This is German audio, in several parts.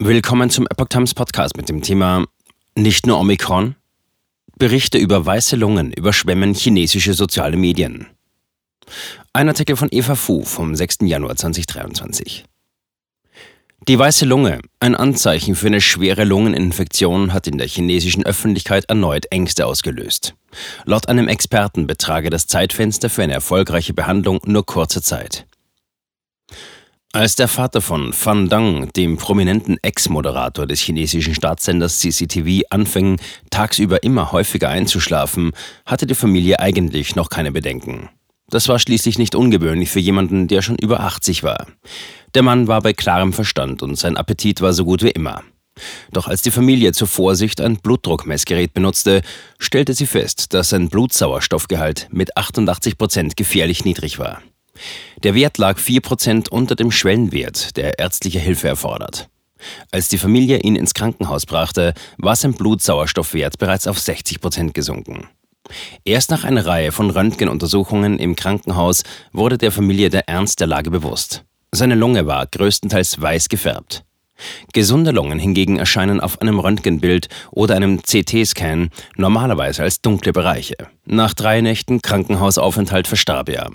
Willkommen zum Epoch Times Podcast mit dem Thema Nicht nur Omikron? Berichte über weiße Lungen überschwemmen chinesische soziale Medien. Ein Artikel von Eva Fu vom 6. Januar 2023. Die weiße Lunge, ein Anzeichen für eine schwere Lungeninfektion, hat in der chinesischen Öffentlichkeit erneut Ängste ausgelöst. Laut einem Experten betrage das Zeitfenster für eine erfolgreiche Behandlung nur kurze Zeit. Als der Vater von Fan Dang, dem prominenten Ex-Moderator des chinesischen Staatssenders CCTV, anfing, tagsüber immer häufiger einzuschlafen, hatte die Familie eigentlich noch keine Bedenken. Das war schließlich nicht ungewöhnlich für jemanden, der schon über 80 war. Der Mann war bei klarem Verstand und sein Appetit war so gut wie immer. Doch als die Familie zur Vorsicht ein Blutdruckmessgerät benutzte, stellte sie fest, dass sein Blutsauerstoffgehalt mit 88 Prozent gefährlich niedrig war. Der Wert lag 4% unter dem Schwellenwert, der ärztliche Hilfe erfordert. Als die Familie ihn ins Krankenhaus brachte, war sein Blutsauerstoffwert bereits auf 60% gesunken. Erst nach einer Reihe von Röntgenuntersuchungen im Krankenhaus wurde der Familie der Ernst der Lage bewusst. Seine Lunge war größtenteils weiß gefärbt. Gesunde Lungen hingegen erscheinen auf einem Röntgenbild oder einem CT-Scan normalerweise als dunkle Bereiche. Nach drei Nächten Krankenhausaufenthalt verstarb er.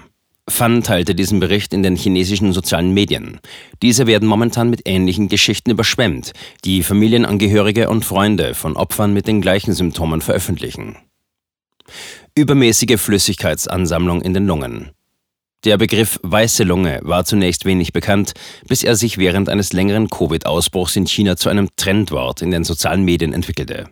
Fan teilte diesen Bericht in den chinesischen sozialen Medien. Diese werden momentan mit ähnlichen Geschichten überschwemmt, die Familienangehörige und Freunde von Opfern mit den gleichen Symptomen veröffentlichen. Übermäßige Flüssigkeitsansammlung in den Lungen. Der Begriff weiße Lunge war zunächst wenig bekannt, bis er sich während eines längeren Covid-Ausbruchs in China zu einem Trendwort in den sozialen Medien entwickelte.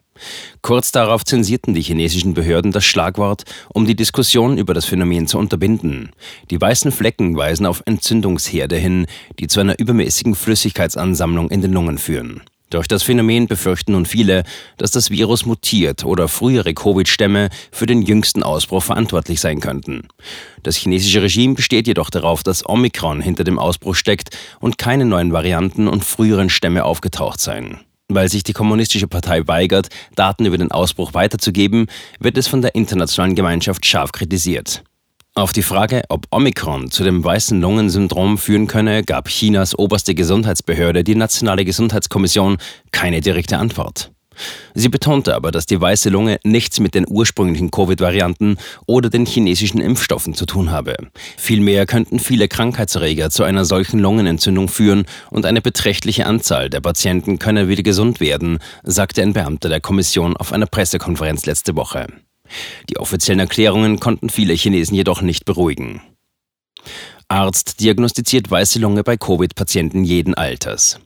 Kurz darauf zensierten die chinesischen Behörden das Schlagwort, um die Diskussion über das Phänomen zu unterbinden. Die weißen Flecken weisen auf Entzündungsherde hin, die zu einer übermäßigen Flüssigkeitsansammlung in den Lungen führen. Durch das Phänomen befürchten nun viele, dass das Virus mutiert oder frühere Covid-Stämme für den jüngsten Ausbruch verantwortlich sein könnten. Das chinesische Regime besteht jedoch darauf, dass Omikron hinter dem Ausbruch steckt und keine neuen Varianten und früheren Stämme aufgetaucht seien. Weil sich die Kommunistische Partei weigert, Daten über den Ausbruch weiterzugeben, wird es von der internationalen Gemeinschaft scharf kritisiert. Auf die Frage, ob Omikron zu dem weißen Lungensyndrom führen könne, gab Chinas oberste Gesundheitsbehörde, die Nationale Gesundheitskommission, keine direkte Antwort. Sie betonte aber, dass die weiße Lunge nichts mit den ursprünglichen Covid-Varianten oder den chinesischen Impfstoffen zu tun habe. Vielmehr könnten viele Krankheitserreger zu einer solchen Lungenentzündung führen und eine beträchtliche Anzahl der Patienten könne wieder gesund werden, sagte ein Beamter der Kommission auf einer Pressekonferenz letzte Woche. Die offiziellen Erklärungen konnten viele Chinesen jedoch nicht beruhigen. Arzt diagnostiziert weiße Lunge bei Covid-Patienten jeden Alters.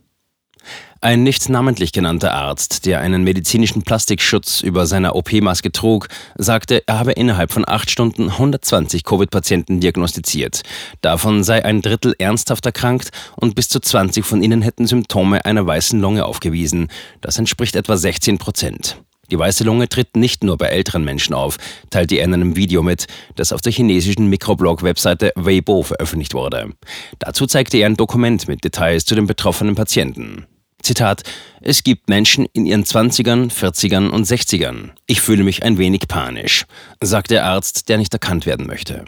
Ein nicht namentlich genannter Arzt, der einen medizinischen Plastikschutz über seiner OP-Maske trug, sagte, er habe innerhalb von acht Stunden 120 Covid-Patienten diagnostiziert. Davon sei ein Drittel ernsthaft erkrankt und bis zu 20 von ihnen hätten Symptome einer weißen Lunge aufgewiesen. Das entspricht etwa 16 Prozent. Die weiße Lunge tritt nicht nur bei älteren Menschen auf, teilte er in einem Video mit, das auf der chinesischen Mikroblog-Webseite Weibo veröffentlicht wurde. Dazu zeigte er ein Dokument mit Details zu den betroffenen Patienten. Zitat, es gibt Menschen in ihren 20ern, 40ern und 60ern. Ich fühle mich ein wenig panisch, sagt der Arzt, der nicht erkannt werden möchte.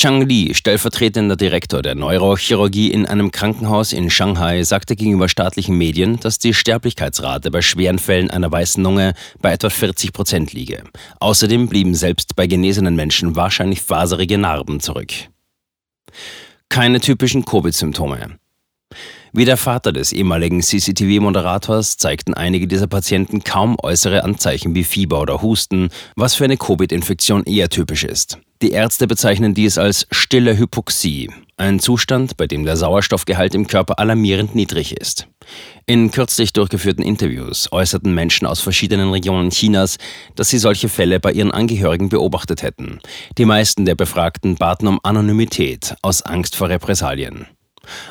Chang Li, stellvertretender Direktor der Neurochirurgie in einem Krankenhaus in Shanghai, sagte gegenüber staatlichen Medien, dass die Sterblichkeitsrate bei schweren Fällen einer weißen Lunge bei etwa 40 Prozent liege. Außerdem blieben selbst bei genesenen Menschen wahrscheinlich faserige Narben zurück. Keine typischen Covid-Symptome. Wie der Vater des ehemaligen CCTV-Moderators zeigten einige dieser Patienten kaum äußere Anzeichen wie Fieber oder Husten, was für eine Covid-Infektion eher typisch ist. Die Ärzte bezeichnen dies als stille Hypoxie, ein Zustand, bei dem der Sauerstoffgehalt im Körper alarmierend niedrig ist. In kürzlich durchgeführten Interviews äußerten Menschen aus verschiedenen Regionen Chinas, dass sie solche Fälle bei ihren Angehörigen beobachtet hätten. Die meisten der Befragten baten um Anonymität aus Angst vor Repressalien.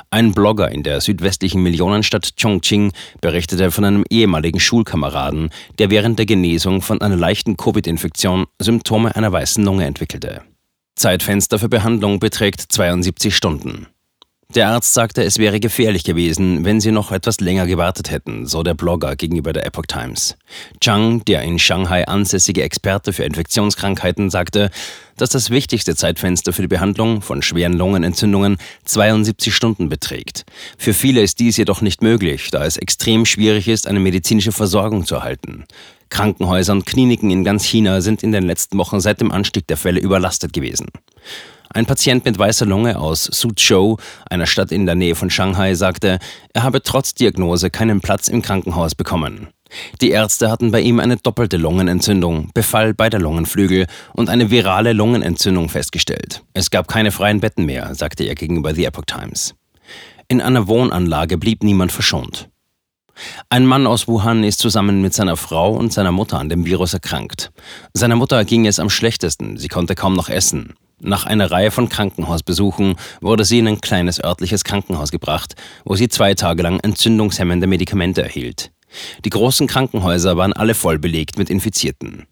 Ein Blogger in der südwestlichen Millionenstadt Chongqing berichtete von einem ehemaligen Schulkameraden, der während der Genesung von einer leichten Covid-Infektion Symptome einer weißen Lunge entwickelte. Zeitfenster für Behandlung beträgt 72 Stunden. Der Arzt sagte, es wäre gefährlich gewesen, wenn sie noch etwas länger gewartet hätten, so der Blogger gegenüber der Epoch Times. Chang, der in Shanghai ansässige Experte für Infektionskrankheiten, sagte, dass das wichtigste Zeitfenster für die Behandlung von schweren Lungenentzündungen 72 Stunden beträgt. Für viele ist dies jedoch nicht möglich, da es extrem schwierig ist, eine medizinische Versorgung zu erhalten. Krankenhäuser und Kliniken in ganz China sind in den letzten Wochen seit dem Anstieg der Fälle überlastet gewesen. Ein Patient mit weißer Lunge aus Suzhou, einer Stadt in der Nähe von Shanghai, sagte, er habe trotz Diagnose keinen Platz im Krankenhaus bekommen. Die Ärzte hatten bei ihm eine doppelte Lungenentzündung, Befall beider Lungenflügel und eine virale Lungenentzündung festgestellt. Es gab keine freien Betten mehr, sagte er gegenüber The Epoch Times. In einer Wohnanlage blieb niemand verschont. Ein Mann aus Wuhan ist zusammen mit seiner Frau und seiner Mutter an dem Virus erkrankt. Seiner Mutter ging es am schlechtesten, sie konnte kaum noch essen. Nach einer Reihe von Krankenhausbesuchen wurde sie in ein kleines örtliches Krankenhaus gebracht, wo sie zwei Tage lang entzündungshemmende Medikamente erhielt. Die großen Krankenhäuser waren alle voll belegt mit Infizierten.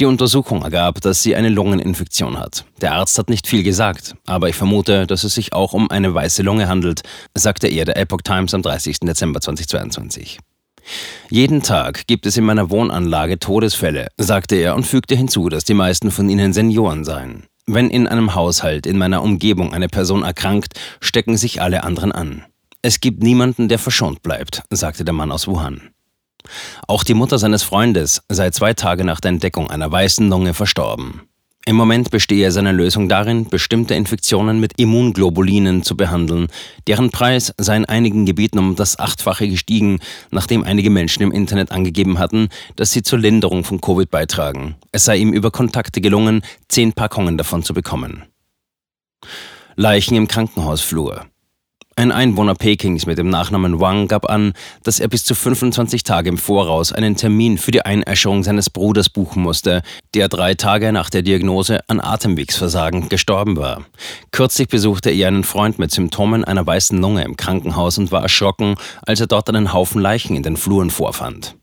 Die Untersuchung ergab, dass sie eine Lungeninfektion hat. Der Arzt hat nicht viel gesagt, aber ich vermute, dass es sich auch um eine weiße Lunge handelt, sagte er der Epoch Times am 30. Dezember 2022. Jeden Tag gibt es in meiner Wohnanlage Todesfälle, sagte er und fügte hinzu, dass die meisten von ihnen Senioren seien. Wenn in einem Haushalt, in meiner Umgebung eine Person erkrankt, stecken sich alle anderen an. Es gibt niemanden, der verschont bleibt, sagte der Mann aus Wuhan. Auch die Mutter seines Freundes sei zwei Tage nach der Entdeckung einer weißen Lunge verstorben. Im Moment bestehe seine Lösung darin, bestimmte Infektionen mit Immunglobulinen zu behandeln. Deren Preis sei in einigen Gebieten um das Achtfache gestiegen, nachdem einige Menschen im Internet angegeben hatten, dass sie zur Linderung von Covid beitragen. Es sei ihm über Kontakte gelungen, zehn Packungen davon zu bekommen. Leichen im Krankenhausflur. Ein Einwohner Pekings mit dem Nachnamen Wang gab an, dass er bis zu 25 Tage im Voraus einen Termin für die Einäscherung seines Bruders buchen musste, der drei Tage nach der Diagnose an Atemwegsversagen gestorben war. Kürzlich besuchte er einen Freund mit Symptomen einer weißen Lunge im Krankenhaus und war erschrocken, als er dort einen Haufen Leichen in den Fluren vorfand.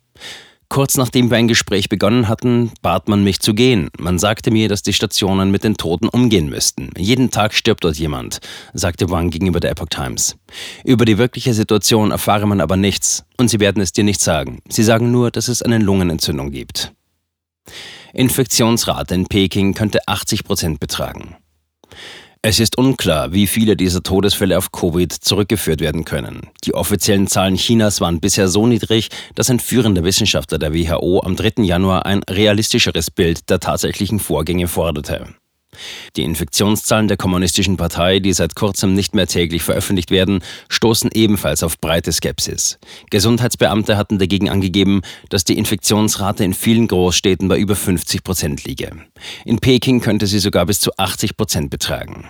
Kurz nachdem wir ein Gespräch begonnen hatten, bat man mich zu gehen. Man sagte mir, dass die Stationen mit den Toten umgehen müssten. Jeden Tag stirbt dort jemand, sagte Wang gegenüber der Epoch Times. Über die wirkliche Situation erfahre man aber nichts und sie werden es dir nicht sagen. Sie sagen nur, dass es eine Lungenentzündung gibt. Infektionsrate in Peking könnte 80 Prozent betragen. Es ist unklar, wie viele dieser Todesfälle auf Covid zurückgeführt werden können. Die offiziellen Zahlen Chinas waren bisher so niedrig, dass ein führender Wissenschaftler der WHO am 3. Januar ein realistischeres Bild der tatsächlichen Vorgänge forderte. Die Infektionszahlen der Kommunistischen Partei, die seit kurzem nicht mehr täglich veröffentlicht werden, stoßen ebenfalls auf breite Skepsis. Gesundheitsbeamte hatten dagegen angegeben, dass die Infektionsrate in vielen Großstädten bei über 50 Prozent liege. In Peking könnte sie sogar bis zu 80 Prozent betragen.